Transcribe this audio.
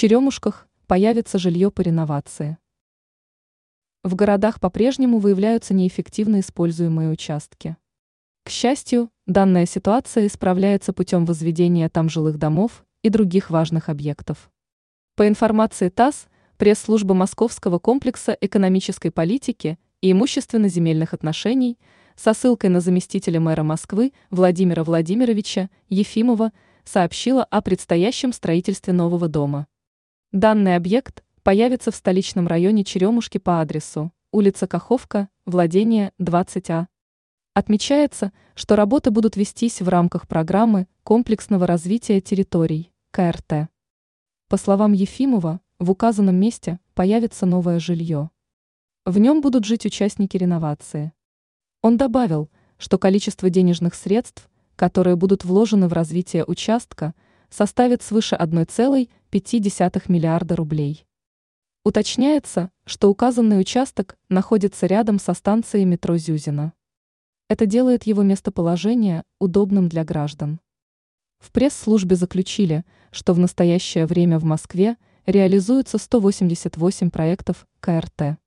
Черемушках появится жилье по реновации. В городах по-прежнему выявляются неэффективно используемые участки. К счастью, данная ситуация исправляется путем возведения там жилых домов и других важных объектов. По информации ТАСС, пресс-служба Московского комплекса экономической политики и имущественно-земельных отношений со ссылкой на заместителя мэра Москвы Владимира Владимировича Ефимова сообщила о предстоящем строительстве нового дома. Данный объект появится в столичном районе Черемушки по адресу улица Каховка, владение 20А. Отмечается, что работы будут вестись в рамках программы комплексного развития территорий КРТ. По словам Ефимова, в указанном месте появится новое жилье. В нем будут жить участники реновации. Он добавил, что количество денежных средств, которые будут вложены в развитие участка, составит свыше 1,5 миллиарда рублей. Уточняется, что указанный участок находится рядом со станцией метро Зюзина. Это делает его местоположение удобным для граждан. В пресс-службе заключили, что в настоящее время в Москве реализуется 188 проектов КРТ.